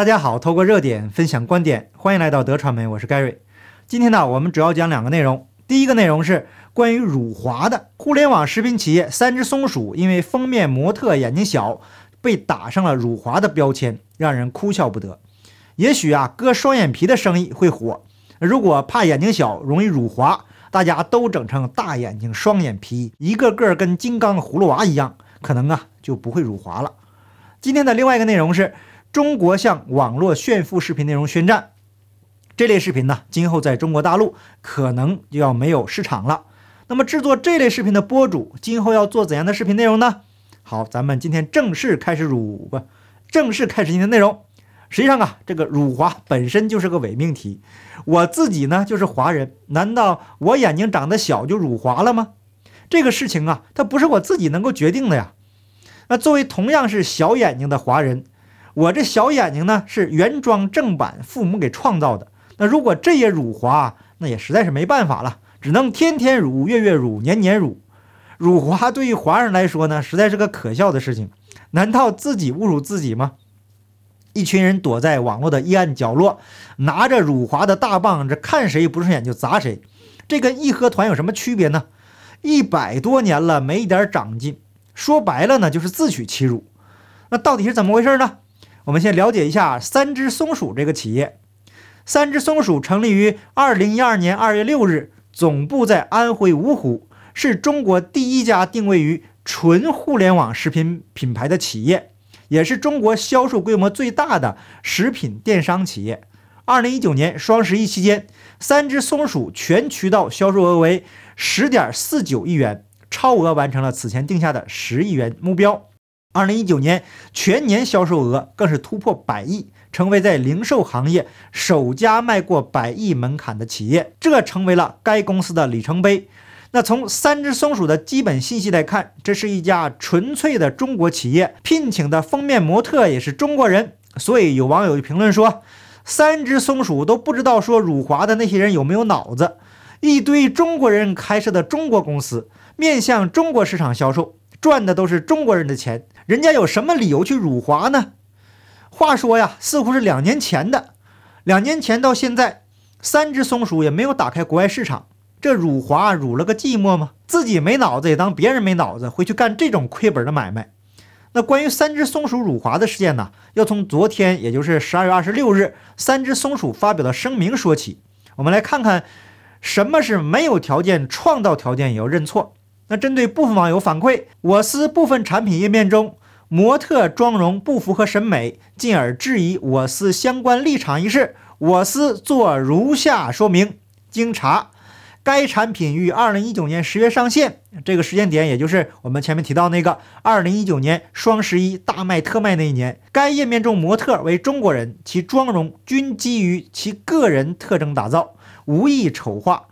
大家好，透过热点分享观点，欢迎来到德传媒，我是盖瑞。今天呢，我们主要讲两个内容。第一个内容是关于辱华的。互联网食品企业三只松鼠因为封面模特眼睛小，被打上了辱华的标签，让人哭笑不得。也许啊，割双眼皮的生意会火。如果怕眼睛小容易辱华，大家都整成大眼睛双眼皮，一个个跟金刚葫芦娃一样，可能啊就不会辱华了。今天的另外一个内容是。中国向网络炫富视频内容宣战，这类视频呢，今后在中国大陆可能就要没有市场了。那么，制作这类视频的博主今后要做怎样的视频内容呢？好，咱们今天正式开始辱不，正式开始今天的内容。实际上啊，这个辱华本身就是个伪命题。我自己呢就是华人，难道我眼睛长得小就辱华了吗？这个事情啊，它不是我自己能够决定的呀。那作为同样是小眼睛的华人。我这小眼睛呢是原装正版，父母给创造的。那如果这也辱华，那也实在是没办法了，只能天天辱，月月辱，年年辱。辱华对于华人来说呢，实在是个可笑的事情。难道自己侮辱自己吗？一群人躲在网络的阴暗角落，拿着辱华的大棒，这看谁不顺眼就砸谁。这跟义和团有什么区别呢？一百多年了，没一点长进。说白了呢，就是自取其辱。那到底是怎么回事呢？我们先了解一下三只松鼠这个企业。三只松鼠成立于二零一二年二月六日，总部在安徽芜湖，是中国第一家定位于纯互联网食品品牌的企业，也是中国销售规模最大的食品电商企业。二零一九年双十一期间，三只松鼠全渠道销售额为十点四九亿元，超额完成了此前定下的十亿元目标。二零一九年全年销售额更是突破百亿，成为在零售行业首家迈过百亿门槛的企业，这成为了该公司的里程碑。那从三只松鼠的基本信息来看，这是一家纯粹的中国企业，聘请的封面模特也是中国人。所以有网友评论说：“三只松鼠都不知道说辱华的那些人有没有脑子？一堆中国人开设的中国公司，面向中国市场销售。”赚的都是中国人的钱，人家有什么理由去辱华呢？话说呀，似乎是两年前的，两年前到现在，三只松鼠也没有打开国外市场，这辱华辱了个寂寞吗？自己没脑子也当别人没脑子，会去干这种亏本的买卖。那关于三只松鼠辱华的事件呢，要从昨天，也就是十二月二十六日，三只松鼠发表的声明说起。我们来看看，什么是没有条件创造条件也要认错。那针对部分网友反馈，我司部分产品页面中模特妆容不符合审美，进而质疑我司相关立场一事，我司做如下说明：经查，该产品于二零一九年十月上线，这个时间点也就是我们前面提到那个二零一九年双十一大卖特卖那一年。该页面中模特为中国人，其妆容均基于其个人特征打造，无意丑化。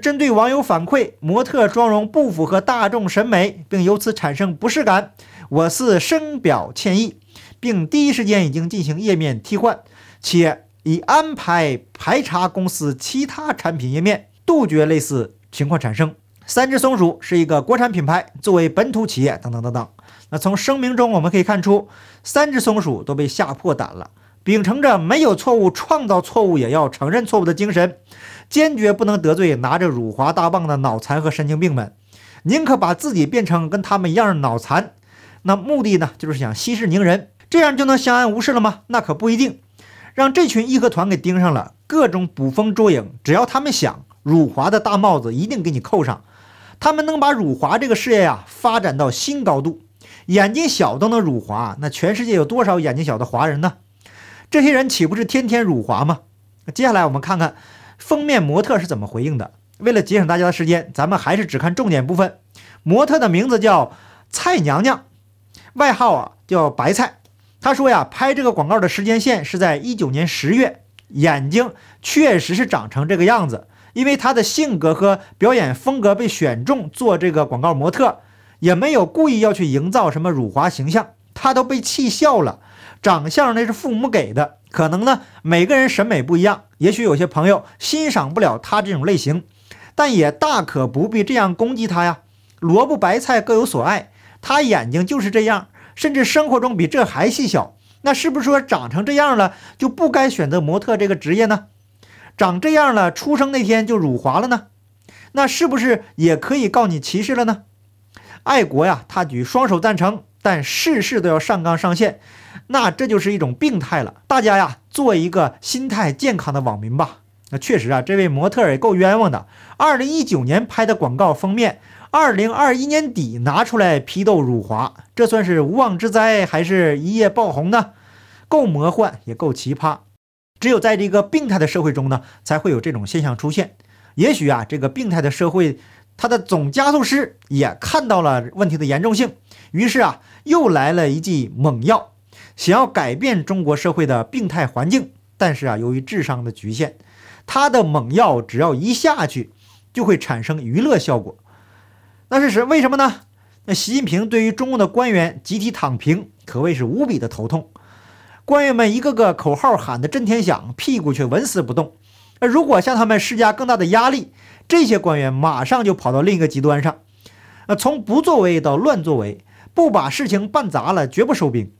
针对网友反馈模特妆容不符合大众审美，并由此产生不适感，我司深表歉意，并第一时间已经进行页面替换，且已安排排查公司其他产品页面，杜绝类似情况产生。三只松鼠是一个国产品牌，作为本土企业，等等等等。那从声明中我们可以看出，三只松鼠都被吓破胆了。秉承着没有错误，创造错误也要承认错误的精神，坚决不能得罪拿着辱华大棒的脑残和神经病们，宁可把自己变成跟他们一样的脑残。那目的呢，就是想息事宁人，这样就能相安无事了吗？那可不一定。让这群义和团给盯上了，各种捕风捉影，只要他们想，辱华的大帽子一定给你扣上。他们能把辱华这个事业呀发展到新高度，眼睛小都能辱华，那全世界有多少眼睛小的华人呢？这些人岂不是天天辱华吗？接下来我们看看封面模特是怎么回应的。为了节省大家的时间，咱们还是只看重点部分。模特的名字叫蔡娘娘，外号啊叫白菜。她说呀，拍这个广告的时间线是在一九年十月，眼睛确实是长成这个样子。因为她的性格和表演风格被选中做这个广告模特，也没有故意要去营造什么辱华形象，她都被气笑了。长相那是父母给的，可能呢每个人审美不一样，也许有些朋友欣赏不了他这种类型，但也大可不必这样攻击他呀。萝卜白菜各有所爱，他眼睛就是这样，甚至生活中比这还细小，那是不是说长成这样了就不该选择模特这个职业呢？长这样了，出生那天就辱华了呢？那是不是也可以告你歧视了呢？爱国呀，他举双手赞成，但事事都要上纲上线，那这就是一种病态了。大家呀，做一个心态健康的网民吧。那确实啊，这位模特也够冤枉的。二零一九年拍的广告封面，二零二一年底拿出来批斗辱华，这算是无妄之灾，还是一夜爆红呢？够魔幻，也够奇葩。只有在这个病态的社会中呢，才会有这种现象出现。也许啊，这个病态的社会，它的总加速师也看到了问题的严重性，于是啊，又来了一剂猛药，想要改变中国社会的病态环境。但是啊，由于智商的局限，他的猛药只要一下去，就会产生娱乐效果。那是什为什么呢？那习近平对于中共的官员集体躺平，可谓是无比的头痛。官员们一个个口号喊得震天响，屁股却纹丝不动。那如果向他们施加更大的压力，这些官员马上就跑到另一个极端上。呃，从不作为到乱作为，不把事情办砸了，绝不收兵。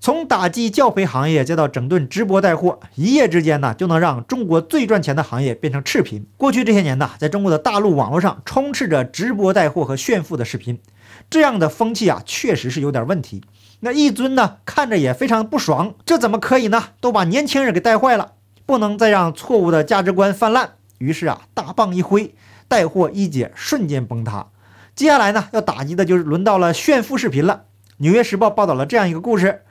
从打击教培行业，再到整顿直播带货，一夜之间呢，就能让中国最赚钱的行业变成赤贫。过去这些年呢，在中国的大陆网络上充斥着直播带货和炫富的视频，这样的风气啊，确实是有点问题。那一尊呢，看着也非常不爽，这怎么可以呢？都把年轻人给带坏了，不能再让错误的价值观泛滥。于是啊，大棒一挥，带货一姐瞬间崩塌。接下来呢，要打击的就是轮到了炫富视频了。纽约时报报道了这样一个故事：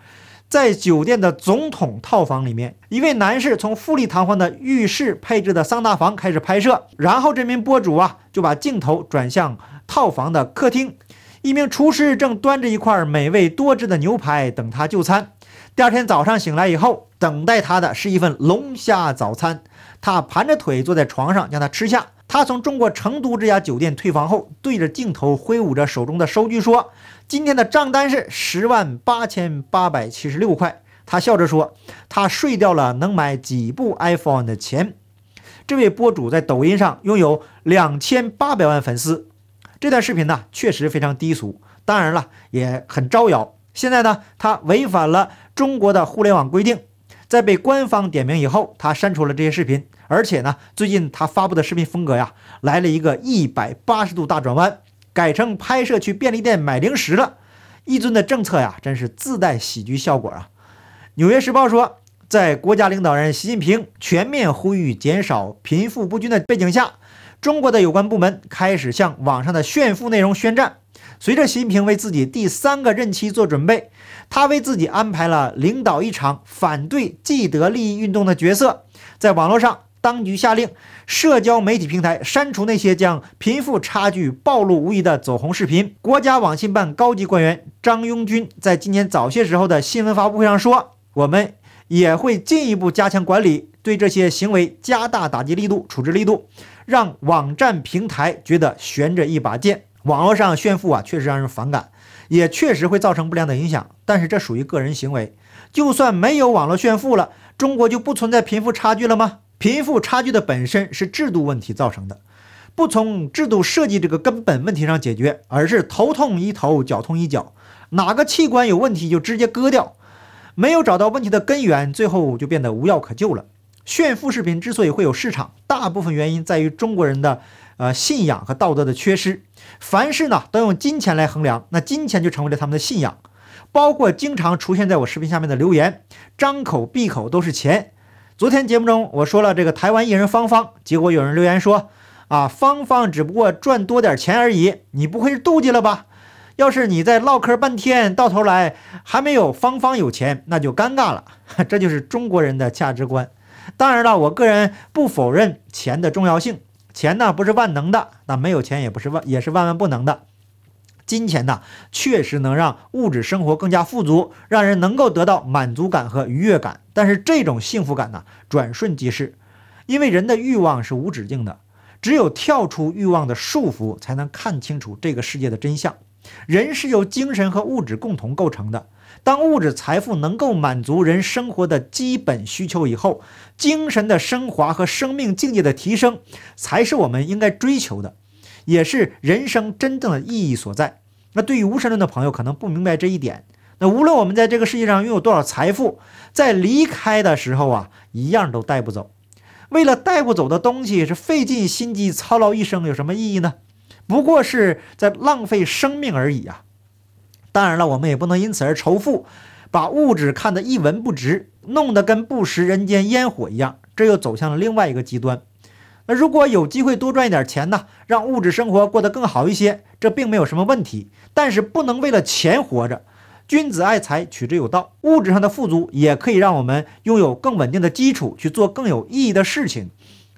在酒店的总统套房里面，一位男士从富丽堂皇的浴室配置的桑拿房开始拍摄，然后这名博主啊，就把镜头转向套房的客厅。一名厨师正端着一块美味多汁的牛排等他就餐。第二天早上醒来以后，等待他的是一份龙虾早餐。他盘着腿坐在床上，将它吃下。他从中国成都这家酒店退房后，对着镜头挥舞着手中的收据说：“今天的账单是十万八千八百七十六块。”他笑着说：“他睡掉了能买几部 iPhone 的钱。”这位博主在抖音上拥有两千八百万粉丝。这段视频呢，确实非常低俗，当然了，也很招摇。现在呢，他违反了中国的互联网规定，在被官方点名以后，他删除了这些视频。而且呢，最近他发布的视频风格呀，来了一个一百八十度大转弯，改成拍摄去便利店买零食了。一尊的政策呀，真是自带喜剧效果啊！纽约时报说，在国家领导人习近平全面呼吁减少贫富不均的背景下。中国的有关部门开始向网上的炫富内容宣战。随着习近平为自己第三个任期做准备，他为自己安排了领导一场反对既得利益运动的角色。在网络上，当局下令社交媒体平台删除那些将贫富差距暴露无遗的走红视频。国家网信办高级官员张拥军在今年早些时候的新闻发布会上说：“我们也会进一步加强管理，对这些行为加大打击力度、处置力度。”让网站平台觉得悬着一把剑。网络上炫富啊，确实让人反感，也确实会造成不良的影响。但是这属于个人行为，就算没有网络炫富了，中国就不存在贫富差距了吗？贫富差距的本身是制度问题造成的，不从制度设计这个根本问题上解决，而是头痛医头，脚痛医脚，哪个器官有问题就直接割掉，没有找到问题的根源，最后就变得无药可救了。炫富视频之所以会有市场，大部分原因在于中国人的呃信仰和道德的缺失。凡事呢都用金钱来衡量，那金钱就成为了他们的信仰。包括经常出现在我视频下面的留言，张口闭口都是钱。昨天节目中我说了这个台湾艺人芳芳，结果有人留言说啊，芳芳只不过赚多点钱而已，你不会是妒忌了吧？要是你在唠嗑半天，到头来还没有芳芳有钱，那就尴尬了。这就是中国人的价值观。当然了，我个人不否认钱的重要性。钱呢不是万能的，那没有钱也不是万也是万万不能的。金钱呢确实能让物质生活更加富足，让人能够得到满足感和愉悦感。但是这种幸福感呢转瞬即逝，因为人的欲望是无止境的。只有跳出欲望的束缚，才能看清楚这个世界的真相。人是由精神和物质共同构成的。当物质财富能够满足人生活的基本需求以后，精神的升华和生命境界的提升，才是我们应该追求的，也是人生真正的意义所在。那对于无神论的朋友可能不明白这一点，那无论我们在这个世界上拥有多少财富，在离开的时候啊，一样都带不走。为了带不走的东西，是费尽心机操劳一生，有什么意义呢？不过是在浪费生命而已啊！当然了，我们也不能因此而仇富，把物质看得一文不值，弄得跟不食人间烟火一样，这又走向了另外一个极端。那如果有机会多赚一点钱呢，让物质生活过得更好一些，这并没有什么问题。但是不能为了钱活着。君子爱财，取之有道。物质上的富足也可以让我们拥有更稳定的基础，去做更有意义的事情。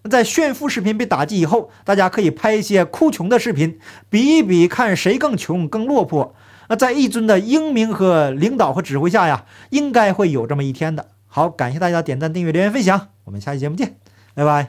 在炫富视频被打击以后，大家可以拍一些哭穷的视频，比一比看谁更穷、更落魄。那在一尊的英明和领导和指挥下呀，应该会有这么一天的。好，感谢大家点赞、订阅、留言、分享，我们下期节目见，拜拜。